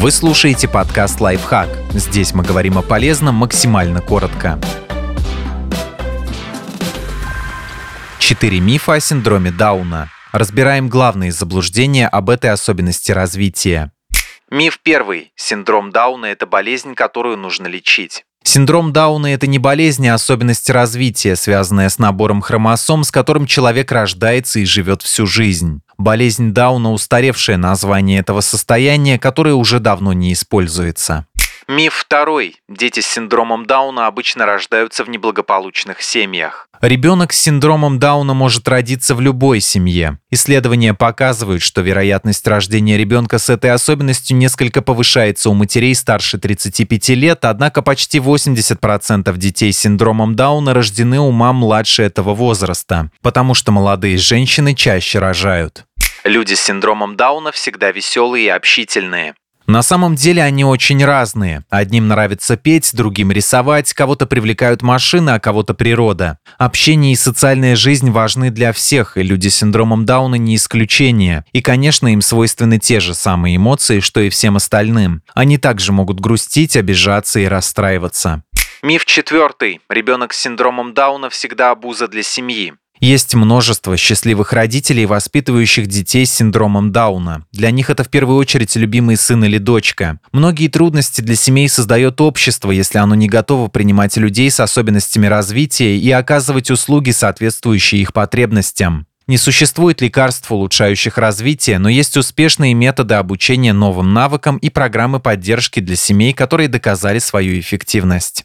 Вы слушаете подкаст «Лайфхак». Здесь мы говорим о полезном максимально коротко. Четыре мифа о синдроме Дауна. Разбираем главные заблуждения об этой особенности развития. Миф первый. Синдром Дауна – это болезнь, которую нужно лечить. Синдром Дауна – это не болезнь, а особенность развития, связанная с набором хромосом, с которым человек рождается и живет всю жизнь. Болезнь Дауна – устаревшее название этого состояния, которое уже давно не используется. Миф второй. Дети с синдромом Дауна обычно рождаются в неблагополучных семьях. Ребенок с синдромом Дауна может родиться в любой семье. Исследования показывают, что вероятность рождения ребенка с этой особенностью несколько повышается у матерей старше 35 лет, однако почти 80% детей с синдромом Дауна рождены у мам младше этого возраста, потому что молодые женщины чаще рожают. Люди с синдромом Дауна всегда веселые и общительные. На самом деле они очень разные. Одним нравится петь, другим рисовать, кого-то привлекают машины, а кого-то природа. Общение и социальная жизнь важны для всех, и люди с синдромом Дауна не исключение. И, конечно, им свойственны те же самые эмоции, что и всем остальным. Они также могут грустить, обижаться и расстраиваться. Миф четвертый. Ребенок с синдромом Дауна всегда обуза для семьи. Есть множество счастливых родителей, воспитывающих детей с синдромом Дауна. Для них это в первую очередь любимый сын или дочка. Многие трудности для семей создает общество, если оно не готово принимать людей с особенностями развития и оказывать услуги, соответствующие их потребностям. Не существует лекарств, улучшающих развитие, но есть успешные методы обучения новым навыкам и программы поддержки для семей, которые доказали свою эффективность.